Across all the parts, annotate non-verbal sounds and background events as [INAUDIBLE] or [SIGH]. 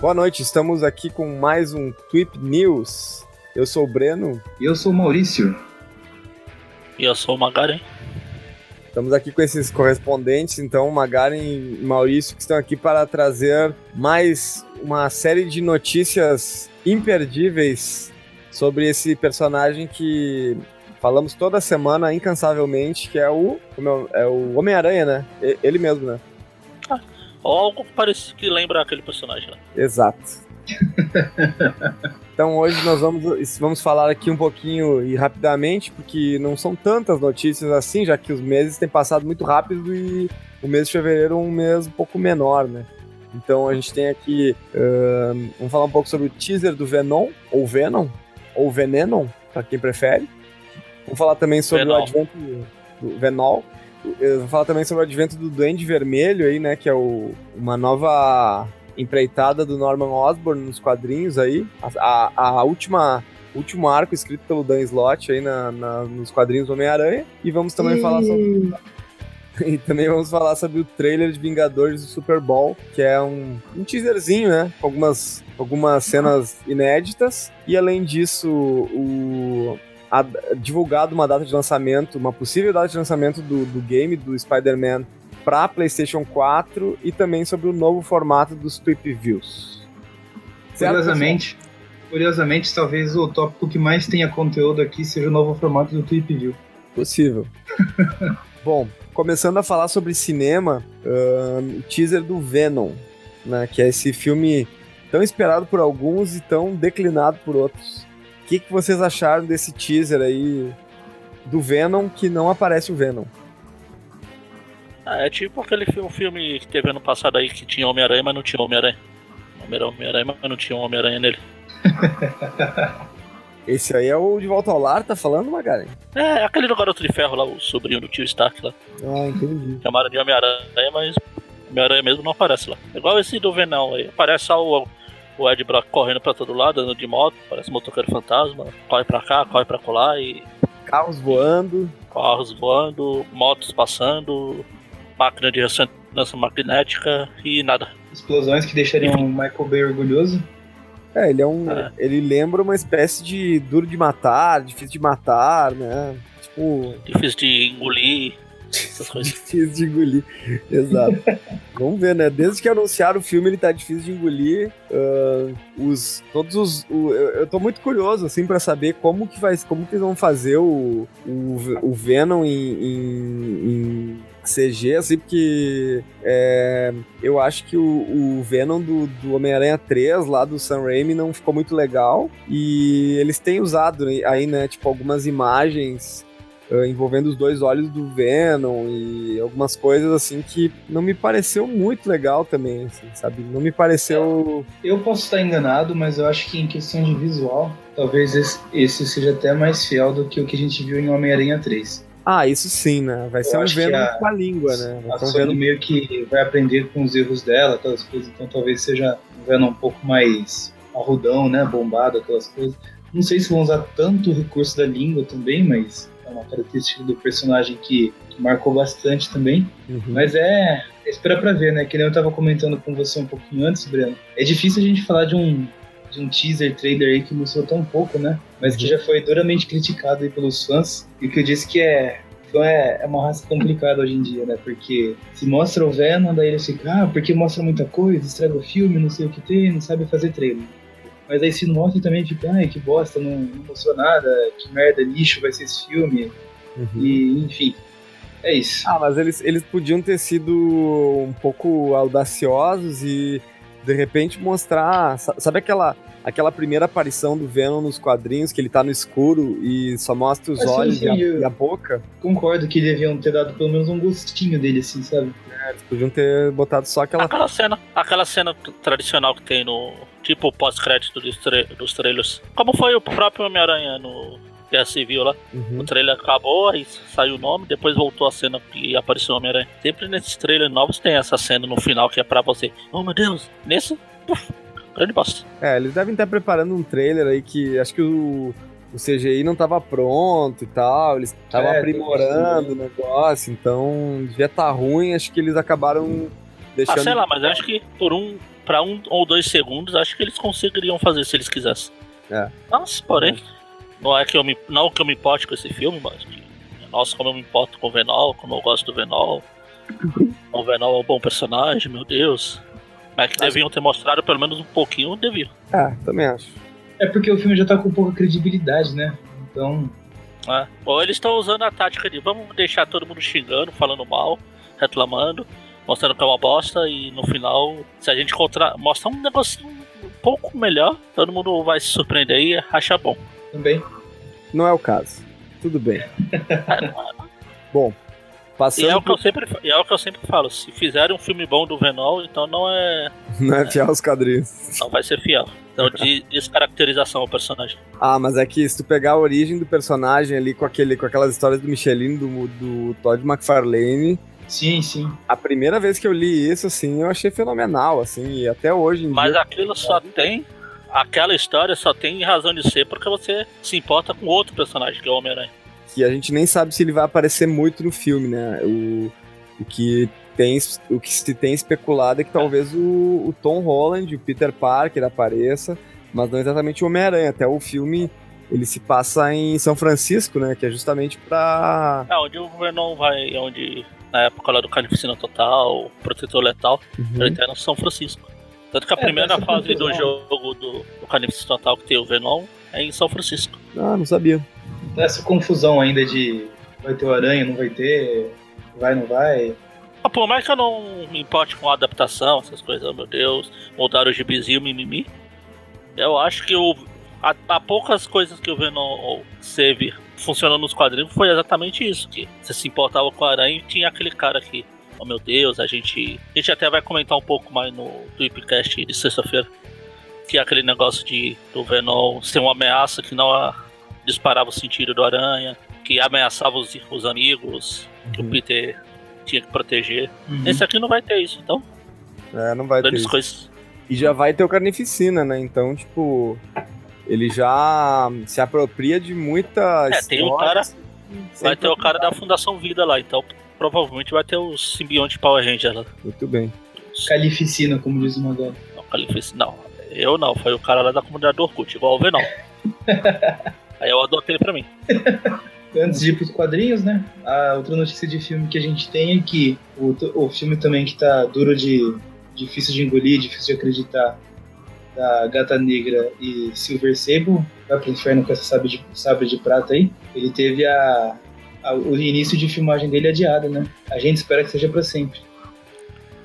Boa noite, estamos aqui com mais um Tweep News. Eu sou o Breno. E eu sou o Maurício. E eu sou o Magaren. Estamos aqui com esses correspondentes, então, Magaren e Maurício, que estão aqui para trazer mais uma série de notícias imperdíveis sobre esse personagem que falamos toda semana incansavelmente, que é o, é, é o Homem-Aranha, né? Ele mesmo, né? Algo parece que lembra aquele personagem, né? Exato. [LAUGHS] então hoje nós vamos, vamos falar aqui um pouquinho e rapidamente, porque não são tantas notícias assim, já que os meses têm passado muito rápido e o mês de fevereiro é um mês um pouco menor, né? Então a gente tem aqui. Uh, vamos falar um pouco sobre o teaser do Venom, ou Venom, ou Venenon, para quem prefere. Vamos falar também sobre Venom. o advento do Venom. Eu vou falar também sobre o advento do Duende Vermelho aí, né? Que é o, uma nova empreitada do Norman Osborn nos quadrinhos aí. A, a, a última último arco escrito pelo Dan Slott aí na, na nos quadrinhos do Homem-Aranha. E vamos também falar sobre. [LAUGHS] E também vamos falar sobre o trailer de Vingadores do Super Bowl, que é um, um teaserzinho, né? Com algumas, algumas cenas inéditas. E além disso, o, a, divulgado uma data de lançamento, uma possível data de lançamento do, do game do Spider-Man para PlayStation 4 e também sobre o novo formato dos Tweep Views. Curiosamente, curiosamente, talvez o tópico que mais tenha conteúdo aqui seja o novo formato do Tweep View. Possível. [LAUGHS] Bom, começando a falar sobre cinema, o teaser do Venom, né, que é esse filme tão esperado por alguns e tão declinado por outros. O que, que vocês acharam desse teaser aí do Venom que não aparece o Venom? Ah, é tipo aquele filme, filme que teve ano passado aí que tinha Homem-Aranha, mas não tinha Homem-Aranha. Homem-Aranha, mas não tinha Homem-Aranha nele. [LAUGHS] Esse aí é o De Volta ao Lar, tá falando, Magaren? É, aquele do Garoto de Ferro lá, o sobrinho do tio Stark lá. Ah, entendi. Chamaram de Homem-Aranha, mas Homem-Aranha mesmo não aparece lá. Igual esse do Venom aí. Aparece só o, o Ed Brock correndo pra todo lado, andando de moto, parece motoqueiro fantasma. Corre pra cá, corre pra colar e. Carros voando. Carros voando, motos passando, máquina de ressonância magnética e nada. Explosões que deixariam o Michael Bay orgulhoso. É, ele é um. É. Ele lembra uma espécie de duro de matar, difícil de matar, né? Tipo. Difícil de engolir. Difícil de engolir. Exato. [LAUGHS] Vamos ver, né? Desde que anunciaram o filme, ele tá difícil de engolir. Uh, os, todos os. O, eu, eu tô muito curioso, assim, para saber como que vai. Como que eles vão fazer o, o, o Venom em, em, em CG, assim, porque é, eu acho que o, o Venom do, do Homem-Aranha 3, lá do Sam Raimi, não ficou muito legal. E eles têm usado aí, né, tipo, algumas imagens envolvendo os dois olhos do Venom e algumas coisas assim que não me pareceu muito legal também, assim, sabe? Não me pareceu. Eu posso estar enganado, mas eu acho que em questão de visual, talvez esse, esse seja até mais fiel do que o que a gente viu em Homem-Aranha 3. Ah, isso sim, né? Vai ser um Venom a, com a língua, né? Vai a Sony Venom... meio que vai aprender com os erros dela, aquelas coisas, então talvez seja um Venom um pouco mais arrudão, né? Bombado, aquelas coisas. Não sei se vão usar tanto o recurso da língua também, mas é uma característica do personagem que, que marcou bastante também. Uhum. Mas é, é esperar pra ver, né? Que nem eu tava comentando com você um pouquinho antes, Breno. É difícil a gente falar de um, de um teaser trailer aí que mostrou tão pouco, né? Mas que já foi duramente criticado aí pelos fãs. E que eu disse que é. Então é, é uma raça complicada hoje em dia, né? Porque se mostra o Venom, daí eles ficam, ah, porque mostra muita coisa, estraga o filme, não sei o que tem, não sabe fazer trailer. Mas aí se mostra também, fica, ai, que bosta, não, não mostrou nada, que merda, lixo vai ser esse filme. Uhum. E, enfim, é isso. Ah, mas eles, eles podiam ter sido um pouco audaciosos e de repente mostrar. Sabe aquela, aquela primeira aparição do Venom nos quadrinhos, que ele tá no escuro e só mostra os olhos sim, sim, e, a, e, a, boca? Concordo que deviam ter dado pelo menos um gostinho dele, assim, sabe? É, eles podiam ter botado só aquela. Aquela cena, aquela cena tradicional que tem no. Tipo pós-crédito dos, tra dos trailers. Como foi o próprio Homem-Aranha no Guerra Civil lá. Uhum. O trailer acabou, aí saiu o nome, depois voltou a cena e apareceu o Homem-Aranha. Sempre nesses trailers novos tem essa cena no final que é pra você. Oh meu Deus! Nesse, puf, grande bosta. É, eles devem estar preparando um trailer aí que acho que o, o CGI não estava pronto e tal, eles estavam é, aprimorando o negócio, então devia estar tá ruim, acho que eles acabaram deixando. Ah, sei lá, mas acho que por um pra um ou dois segundos, acho que eles conseguiriam fazer se eles quisessem. É. Mas, porém, não é que eu me, não que eu me importe com esse filme, mas que, nossa, como eu me importo com o Venol, como eu gosto do Venol. o Venol é um bom personagem, meu Deus. Mas que deviam ter mostrado pelo menos um pouquinho, deviam. É, também acho. É porque o filme já tá com pouca credibilidade, né? Então. É. Ou eles estão usando a tática de vamos deixar todo mundo xingando, falando mal, reclamando, mostrando que é uma bosta e no final, se a gente contra... mostrar um negócio um pouco melhor, todo mundo vai se surpreender e achar bom. Também. Não é o caso. Tudo bem. [LAUGHS] bom, passando. E é, o que eu sempre, é o que eu sempre falo: se fizerem um filme bom do Venol, então não é. [LAUGHS] Não é fiel aos quadrinhos. Não vai ser fiel. Então, de descaracterização ao personagem. Ah, mas é que se tu pegar a origem do personagem ali com, aquele, com aquelas histórias do Michelin, do, do Todd McFarlane. Sim, sim. A primeira vez que eu li isso, assim, eu achei fenomenal, assim, e até hoje em Mas dia... aquilo só tem aquela história só tem razão de ser porque você se importa com outro personagem, que é o Homem-Aranha. Que a gente nem sabe se ele vai aparecer muito no filme, né? O, o que tem o que se tem especulado é que talvez o, o Tom Holland, o Peter Parker apareça, mas não exatamente o Homem-Aranha. Até o filme ele se passa em São Francisco, né? Que é justamente pra. É, onde o Venom vai, onde na época lá do Carnificina Total, Protetor Letal, uhum. ele tá no São Francisco. Tanto que a é, primeira fase do jogo do, Carnificina Total que tem o Venom é em São Francisco. Ah, não sabia. Essa confusão ainda de vai ter o Aranha, não vai ter, vai, não vai. Ah, por mais que eu não me importe com a adaptação, essas coisas, oh, meu Deus, mudaram o gibizinho, mimimi. Eu acho que o, há, há poucas coisas que o Venom teve funcionando nos quadrinhos foi exatamente isso, que você se importava com o Aranha e tinha aquele cara que oh meu Deus, a gente. A gente até vai comentar um pouco mais no Tweepcast de sexta-feira. Que é aquele negócio de do Venom ser uma ameaça que não a, disparava o sentido do aranha, que ameaçava os, os amigos, uhum. que o uhum. Peter tinha que proteger. Uhum. Esse aqui não vai ter isso, então. É, não vai ter. Isso. Coisas. E já vai ter o Carnificina, né? Então, tipo. Ele já se apropria de muita. É, tem um cara. Vai ter o cara da Fundação Vida lá, então provavelmente vai ter o simbionte Power Ranger lá. Muito bem. Calificina, como diz o Magal. Não, Calificina, não. Eu não, foi o cara lá da comunidade do Orkut, igual o Venom. [LAUGHS] Aí eu adotei pra mim. Antes de ir pros quadrinhos, né? A outra notícia de filme que a gente tem é que o, o filme também que tá duro de. difícil de engolir, difícil de acreditar, da Gata Negra e Silver Sable, vai pro inferno com essa sabre de, sabre de prata aí. Ele teve a, o início de filmagem dele é adiado, né? A gente espera que seja para sempre.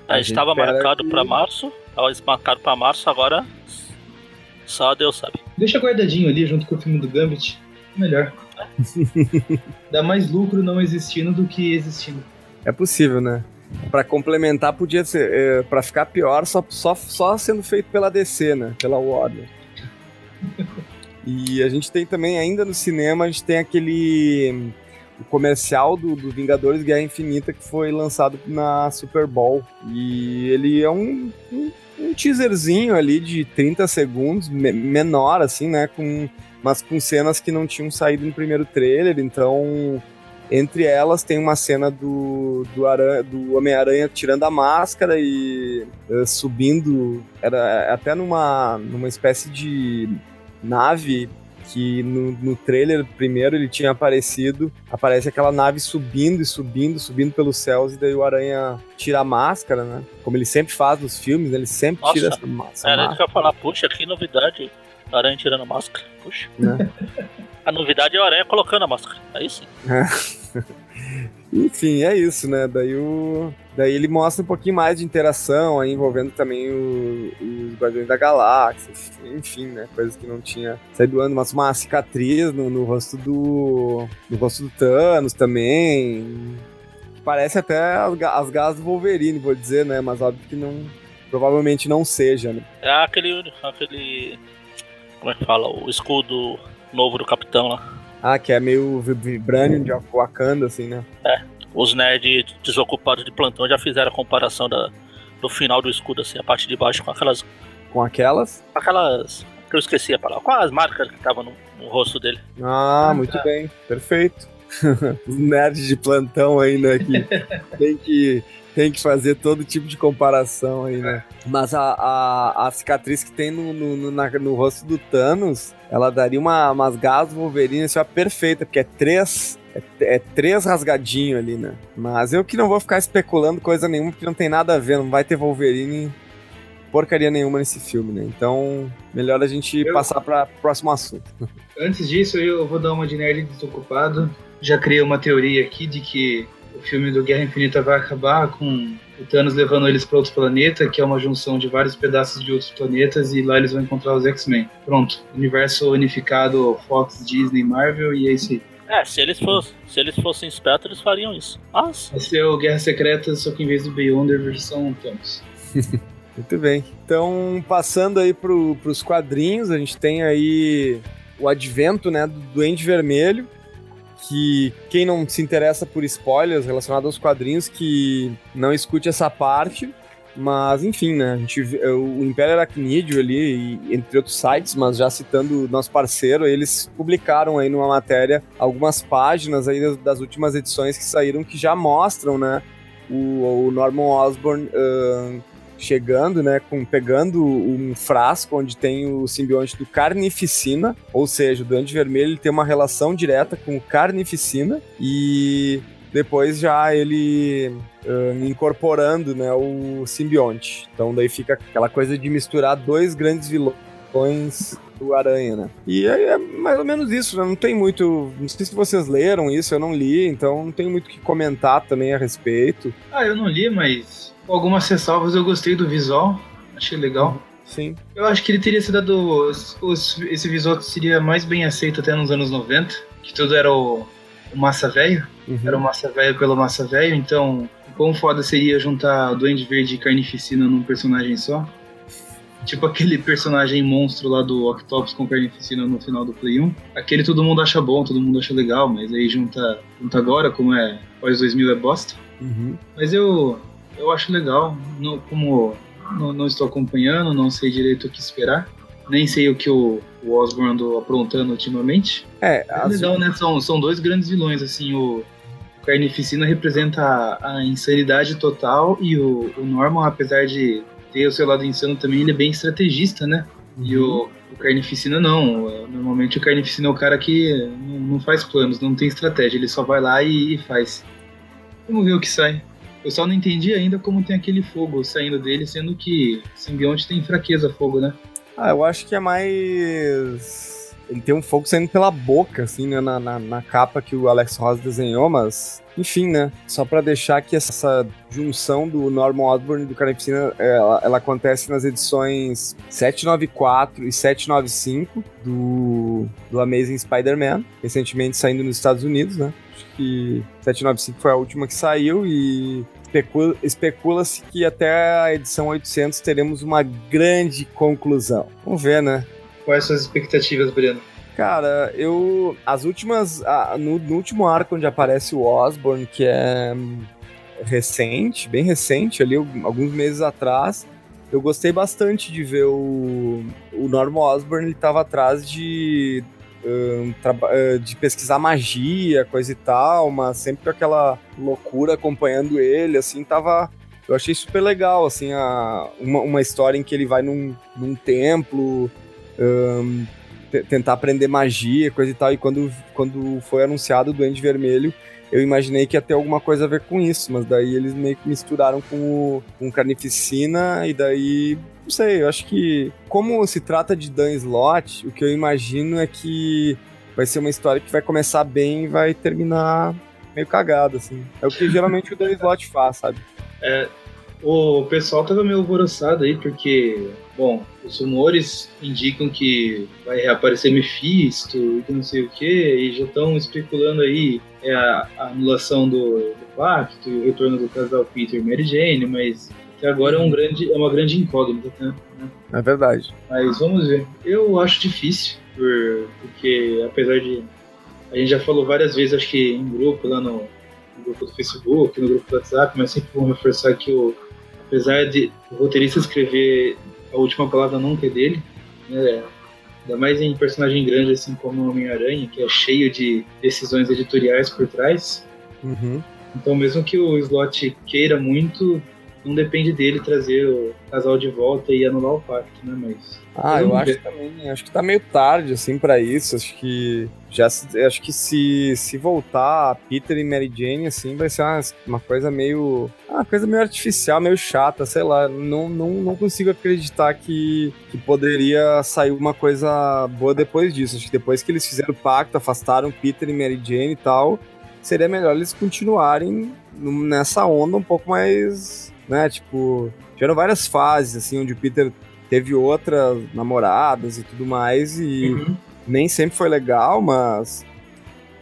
A, estava marcado que... para março, estava marcado para março, agora só Deus sabe. Deixa guardadinho ali junto com o filme do Gambit, melhor. [LAUGHS] Dá mais lucro não existindo do que existindo. É possível, né? Para complementar, podia ser. É, para ficar pior, só, só, só sendo feito pela DC, né? Pela Warner. [LAUGHS] E a gente tem também, ainda no cinema, a gente tem aquele o comercial do, do, Vingadores Guerra Infinita que foi lançado na Super Bowl. E ele é um, um, um teaserzinho ali de 30 segundos, me, menor assim, né? Com, mas com cenas que não tinham saído no primeiro trailer. Então, entre elas tem uma cena do, do, do Homem-Aranha tirando a máscara e uh, subindo. Era até numa, numa espécie de nave que no, no trailer primeiro ele tinha aparecido, aparece aquela nave subindo e subindo, subindo pelos céus, e daí o Aranha tira a máscara, né? Como ele sempre faz nos filmes, né? ele sempre Nossa, tira essa, essa era máscara. Era falar, puxa, que novidade, Aranha tirando a máscara, puxa. Né? [LAUGHS] a novidade é o Aranha colocando a máscara, aí [LAUGHS] sim. Enfim, é isso, né? Daí o. Daí ele mostra um pouquinho mais de interação aí, envolvendo também o, os Guardiões da Galáxia, enfim, né? Coisas que não tinha saído do ano, mas uma cicatriz no, no rosto do. no rosto do Thanos também. Parece até as, as garras do Wolverine, vou dizer, né? Mas óbvio que não. Provavelmente não seja, né? É aquele. aquele. Como é que fala? O escudo novo do Capitão lá. Ah, que é meio Vibranium de Wakanda, assim, né? É. Os nerds desocupados de plantão já fizeram a comparação da, do final do escudo, assim, a parte de baixo com aquelas. Com aquelas? Aquelas. Que eu esqueci a palavra. Com as marcas que estavam no, no, rosto dele. Ah, muito bem. Perfeito. [LAUGHS] Os nerds de plantão né? Que [LAUGHS] tem que tem que fazer todo tipo de comparação aí, né? Mas a, a, a cicatriz que tem no, no, na, no rosto do Thanos, ela daria uma, umas garras Wolverine assim, ó, perfeita, porque é três. É, é três rasgadinho ali, né? Mas eu que não vou ficar especulando coisa nenhuma, porque não tem nada a ver, não vai ter Wolverine porcaria nenhuma nesse filme, né? Então, melhor a gente eu... passar para o próximo assunto. Antes disso, eu vou dar uma de nerd desocupado. Já criei uma teoria aqui de que o filme do Guerra Infinita vai acabar com o Thanos levando eles para outro planeta, que é uma junção de vários pedaços de outros planetas, e lá eles vão encontrar os X-Men. Pronto, universo unificado Fox, Disney, Marvel, e é isso aí. É, se eles fossem, se eles fossem espertos, eles fariam isso. Mas... Vai ser o Guerra Secreta, só que em vez do Beyonder, versão Thanos. [LAUGHS] Muito bem. Então, passando aí para os quadrinhos, a gente tem aí o advento né, do Duende Vermelho, que quem não se interessa por spoilers relacionados aos quadrinhos, que não escute essa parte. Mas, enfim, né? A gente, o Império Aracnídeo ali, entre outros sites, mas já citando nosso parceiro, eles publicaram aí numa matéria algumas páginas aí das, das últimas edições que saíram que já mostram, né? O, o Norman Osborn uh, chegando, né, com pegando um frasco onde tem o simbionte do Carnificina, ou seja, o Duende Vermelho ele tem uma relação direta com o Carnificina e depois já ele uh, incorporando, né, o simbionte. Então daí fica aquela coisa de misturar dois grandes vilões do Aranha, né? E é, é, mais ou menos isso, né? Não tem muito. Não sei se vocês leram isso, eu não li, então não tem muito o que comentar também a respeito. Ah, eu não li, mas com algumas ressalvas, eu gostei do visual, achei legal. Sim. Eu acho que ele teria sido dado. Esse visual seria mais bem aceito até nos anos 90, que tudo era o, o massa velho. Uhum. Era o massa velho pelo massa velho, então quão foda seria juntar Duende Verde e Carnificina num personagem só. Tipo aquele personagem monstro lá do Octopus com Carnificina no final do Play 1. Aquele todo mundo acha bom, todo mundo acha legal, mas aí junta, junta agora, como é pós 2000 é bosta. Uhum. Mas eu, eu acho legal. No, como não, não, estou acompanhando, não sei direito o que esperar. Nem sei o que o, o Osborn andou aprontando ultimamente. É, é legal, né? São, são dois grandes vilões, assim, o, Carnificina representa a, a, insanidade total e o, o Norman, apesar de ter o seu lado insano também, ele é bem estrategista, né? Uhum. E o, o, Carnificina não. Normalmente o Carnificina é o cara que não, não faz planos, não tem estratégia, ele só vai lá e, e faz. Vamos ver o que sai. Eu só não entendi ainda como tem aquele fogo saindo dele, sendo que simbionte tem fraqueza fogo, né? Ah, eu acho que é mais. Ele tem um fogo saindo pela boca, assim, né? Na, na, na capa que o Alex Ross desenhou, mas. Enfim, né? Só para deixar que essa junção do Norman Osborn e do Carnificina, ela, ela acontece nas edições 794 e 795 do, do Amazing Spider-Man, recentemente saindo nos Estados Unidos, né? Acho que 795 foi a última que saiu e especula-se que até a edição 800 teremos uma grande conclusão. Vamos ver, né? Quais são as expectativas, Breno? Cara, eu. As últimas. Ah, no, no, último arco onde aparece o Osborn, que é recente, bem recente, ali, alguns meses atrás, eu gostei bastante de ver o, o Norman Osborn, ele tava atrás de de pesquisar magia, coisa e tal, mas sempre com aquela loucura acompanhando ele, assim, tava. Eu achei super legal, assim, a, uma, uma história em que ele vai num, num templo um, tentar aprender magia, coisa e tal, e quando, quando foi anunciado o Duende Vermelho, eu imaginei que ia ter alguma coisa a ver com isso, mas daí eles meio que misturaram com o com Carnificina, e daí não sei, eu acho que como se trata de Dan Slot, o que eu imagino é que vai ser uma história que vai começar bem e vai terminar meio cagada, assim. É o que geralmente o Dan Slot faz, sabe? É, o pessoal tava meio alvoroçado aí, porque, bom, os rumores indicam que vai reaparecer Mephisto e que não sei o que, e já estão especulando aí é, a, a anulação do, do pacto e o retorno do casal Peter e Mary Jane, mas que agora é, um grande, é uma grande incógnita, né? É verdade. Mas vamos ver. Eu acho difícil, por, porque apesar de. A gente já falou várias vezes, acho que em grupo, lá no, no grupo do Facebook, no grupo do WhatsApp, mas sempre vamos reforçar que o, apesar de o roteirista escrever a última palavra nunca é dele, né, Ainda mais em personagem grande assim como o Homem-Aranha, que é cheio de decisões editoriais por trás. Uhum. Então, mesmo que o Slot queira muito, não depende dele trazer o casal de volta e anular o pacto, né? Mas. Ah, eu acho também. Acho que tá meio tarde, assim, para isso. Acho que. Já acho que se, se voltar Peter e Mary Jane, assim, vai ser uma, uma coisa meio. Uma coisa meio artificial, meio chata, sei lá. Não, não, não consigo acreditar que, que poderia sair uma coisa boa depois disso. Acho que depois que eles fizeram o pacto, afastaram Peter e Mary Jane e tal, seria melhor eles continuarem nessa onda um pouco mais né? Tipo, tiveram várias fases, assim, onde o Peter teve outras namoradas e tudo mais, e uhum. nem sempre foi legal, mas.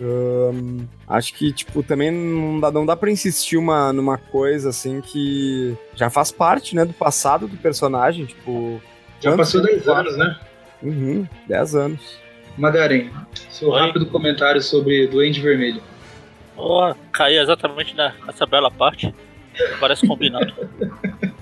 Um, acho que, tipo, também não dá, não dá pra insistir uma, numa coisa, assim, que já faz parte, né, do passado do personagem, tipo... Já passou 10 anos, né? Uhum, 10 anos. Magaren, seu Oi? rápido comentário sobre Duende Vermelho. Oh, caí exatamente nessa bela parte. Parece combinado. [LAUGHS]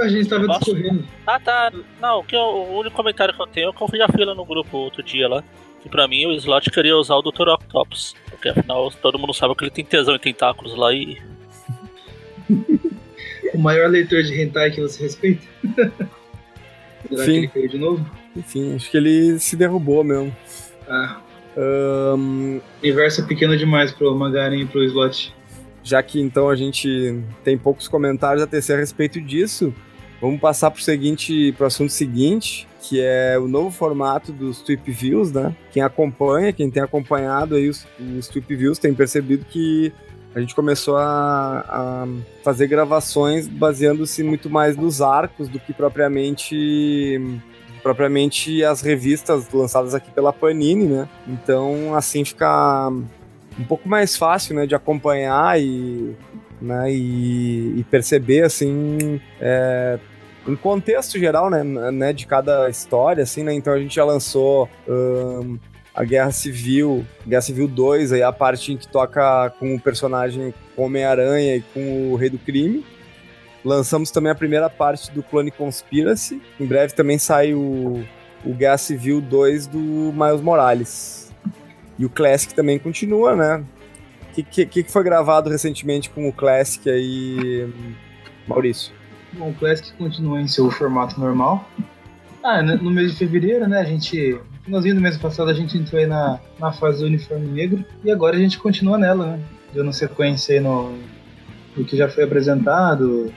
A gente tava discorrendo. Ah, tá. Não, que eu, o único comentário que eu tenho é que eu fiz a fila no grupo outro dia lá. Que pra mim o Slot queria usar o Dr. Octopus. Porque afinal todo mundo sabe que ele tem tesão em tentáculos lá e. [LAUGHS] o maior leitor de hentai que você respeita? [LAUGHS] Será Sim. que ele caiu de novo? Enfim, acho que ele se derrubou mesmo. Ah. Um... O universo é pequeno demais pro Magaren e pro Slot já que então a gente tem poucos comentários a tecer a respeito disso, vamos passar para o seguinte, para o assunto seguinte, que é o novo formato dos Tweep Views, né? Quem acompanha, quem tem acompanhado aí os, os Tweep Views tem percebido que a gente começou a, a fazer gravações baseando-se muito mais nos arcos do que propriamente propriamente as revistas lançadas aqui pela Panini, né? Então assim fica um pouco mais fácil, né, de acompanhar e, né, e, e perceber, assim, é, um contexto geral, né, né, de cada história, assim, né, então a gente já lançou um, a Guerra Civil, Guerra Civil 2, aí a parte em que toca com o personagem Homem-Aranha e com o Rei do Crime, lançamos também a primeira parte do Clone Conspiracy, em breve também sai o, o Guerra Civil 2 do Miles Morales, e o Classic também continua, né? O que, que, que foi gravado recentemente com o Classic aí, Maurício? Bom, o Classic continua em seu formato normal. Ah, no mês de fevereiro, né, a gente... No finalzinho do mês passado a gente entrou aí na, na fase do uniforme negro e agora a gente continua nela, né? Dando sequência aí no, no que já foi apresentado.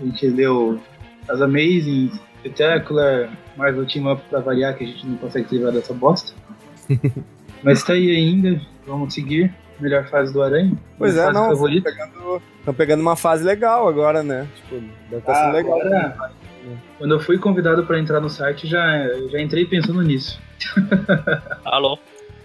A gente leu as Amazing, Spectacular, Marvel Team Up pra variar, que a gente não consegue livrar dessa bosta. [LAUGHS] Mas tá aí ainda, vamos seguir. Melhor fase do Aranha. Pois é, não. Estão pegando, pegando uma fase legal agora, né? Tipo, deve estar tá sendo ah, legal. Agora, quando eu fui convidado para entrar no site, já, já entrei pensando nisso. [LAUGHS] Alô?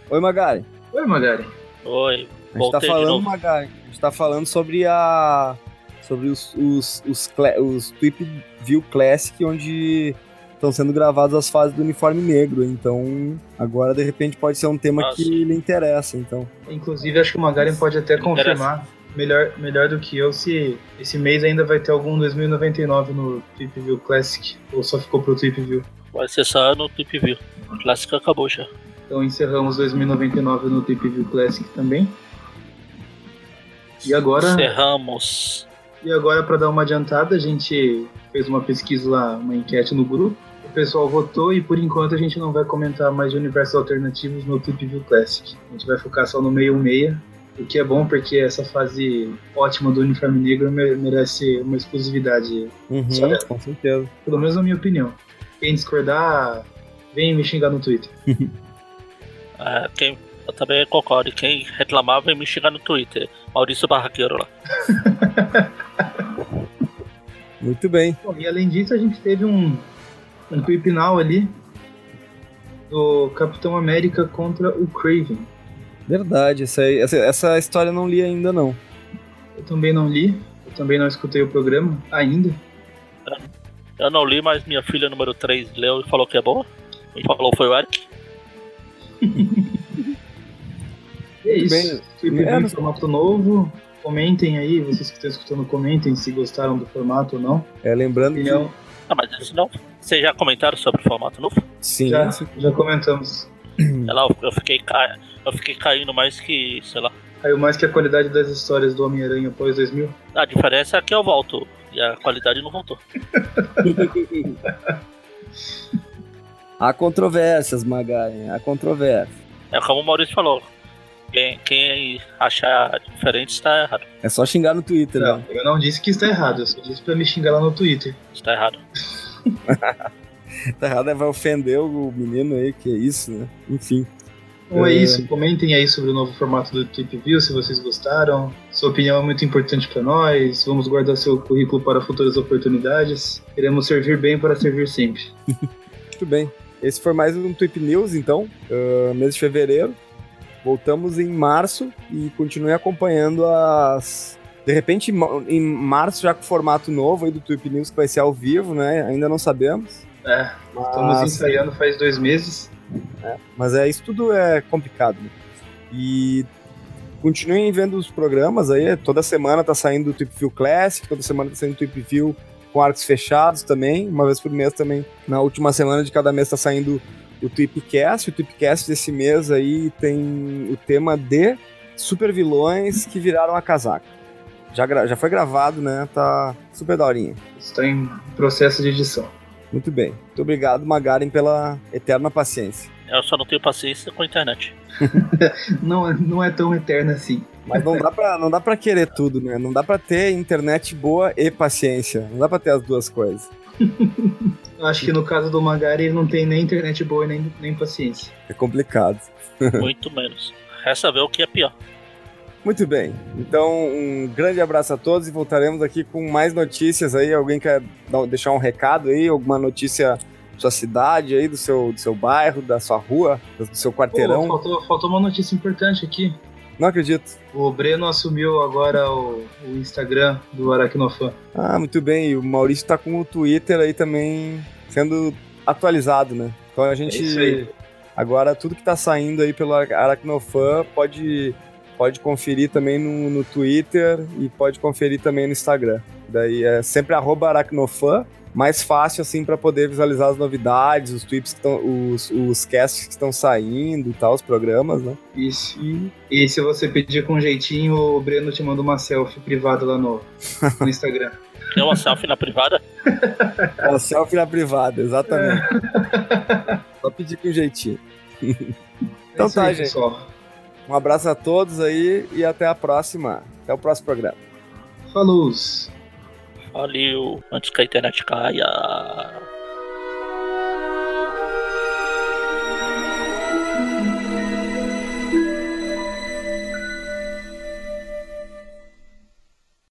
Oi, Magari. Oi, Magari. Oi. A gente tá falando, Magari, a gente tá falando sobre a. sobre os, os, os, os, os Tweep View Classic, onde estão sendo gravadas as fases do uniforme negro. Então, agora de repente pode ser um tema Nossa. que lhe interessa. Então, inclusive acho que o Magaren pode até confirmar melhor, melhor do que eu se esse mês ainda vai ter algum 2099 no Trip View Classic ou só ficou pro Trip View. Vai ser só no Trip View. O Classic acabou já. Então encerramos 2099 no Trip View Classic também. E agora. Encerramos. E agora, para dar uma adiantada, a gente fez uma pesquisa lá, uma enquete no grupo o pessoal votou e por enquanto a gente não vai comentar mais de universos alternativos no Tip View Classic. A gente vai focar só no meio meia, o que é bom porque essa fase ótima do uniforme negro merece uma exclusividade. Uhum, com certeza. Pelo menos na minha opinião. Quem discordar, vem me xingar no Twitter. [LAUGHS] é, quem, eu também concordo. Quem reclamar, vem me xingar no Twitter. Maurício Barraqueiro lá. [LAUGHS] [LAUGHS] Muito bem. Bom, e além disso, a gente teve um, um clip now ali do Capitão América contra o Craven. Verdade, essa, essa, essa história eu não li ainda não. Eu também não li, eu também não escutei o programa ainda. Eu não li, mas minha filha número 3 leu e falou que é boa. E falou foi o Eric. [LAUGHS] é isso. Bem, é, formato novo. Comentem aí, vocês que estão escutando, comentem se gostaram do formato ou não. É, lembrando que Ah, mas isso não. Vocês já comentaram sobre o formato novo? Sim. Já, já comentamos. Sei lá, eu fiquei, ca... eu fiquei caindo mais que, sei lá. Caiu mais que a qualidade das histórias do Homem-Aranha após 2000. A diferença é que eu volto e a qualidade não voltou. [LAUGHS] há controvérsias, Magaren, há controvérsias. É como o Maurício falou. Quem, quem achar diferente está errado. É só xingar no Twitter, Não, né? eu não disse que está errado, eu só disse pra me xingar lá no Twitter. Está errado. [LAUGHS] Tá errado, né? vai ofender o menino aí, que é isso, né? Enfim. Então é É. isso, comentem aí sobre o novo formato do Tweep View, se vocês gostaram. Sua opinião é muito importante para nós. Vamos guardar seu currículo para futuras oportunidades. Queremos servir bem para servir sempre. [LAUGHS] Muito bem. Esse foi mais um Tweep News, então, ah, mês de fevereiro. Voltamos em março e continue acompanhando as. De repente, em ma- em março, já com formato novo aí do Tweep News, que vai ser ao vivo, né? Ainda não sabemos. É, estamos Mas- ensaiando faz dois meses. Mas é, isso tudo é complicado. né? E continuem vendo os programas aí. Toda semana tá saindo o Tweep View Classic, toda semana tá saindo o Tweep View com arcos fechados também. Uma vez por mês também. Na última semana de cada mês tá saindo o Tweepcast. O Tweepcast desse mês aí tem o tema de super vilões que viraram a casaca. Já, já foi gravado, né? Tá super daorinha. Está em processo de edição. Muito bem. Muito obrigado, Magaren, pela eterna paciência. Eu só não tenho paciência com a internet. [LAUGHS] Não, é- não é tão eterno assim. Mas não dá, pra, não dá pra querer tudo, né? Não dá pra ter internet boa e paciência. Não dá pra ter as duas coisas. [LAUGHS] Eu acho que no caso do Magari ele não tem nem internet boa e nem, nem paciência. É complicado. [LAUGHS] Muito menos. Resta ver o que é pior. Muito bem. Então, um grande abraço a todos e voltaremos aqui com mais notícias aí. Alguém quer deixar um recado aí? Alguma notícia da sua cidade aí, do seu, do seu bairro, da sua rua, do seu Pô, quarteirão? faltou, faltou uma notícia importante aqui. Não acredito. O Breno assumiu agora o, o Instagram do Aracnofan. Ah, muito bem. E o Maurício tá com o Twitter aí também sendo atualizado, né? Então a gente. É isso aí. Agora, tudo que tá saindo aí pelo Ara- Aracnofan pode, pode conferir também no, no Twitter e pode conferir também no Instagram. Daí é sempre arroba Aracnofan, mais fácil assim para poder visualizar as novidades, os tweets que estão, os, os casts que estão saindo e tal, os programas, né? Isso. E se você pedir com jeitinho, o Breno te manda uma selfie privada lá no, no Instagram. Tem [LAUGHS] uma selfie na privada? É o selfie na privada, exatamente. Só pedir com jeitinho. Então É tá, aí, gente. pessoal. Um abraço a todos aí e até a próxima. Até o próximo programa. Falou! Valeu. Antes que a internet caia.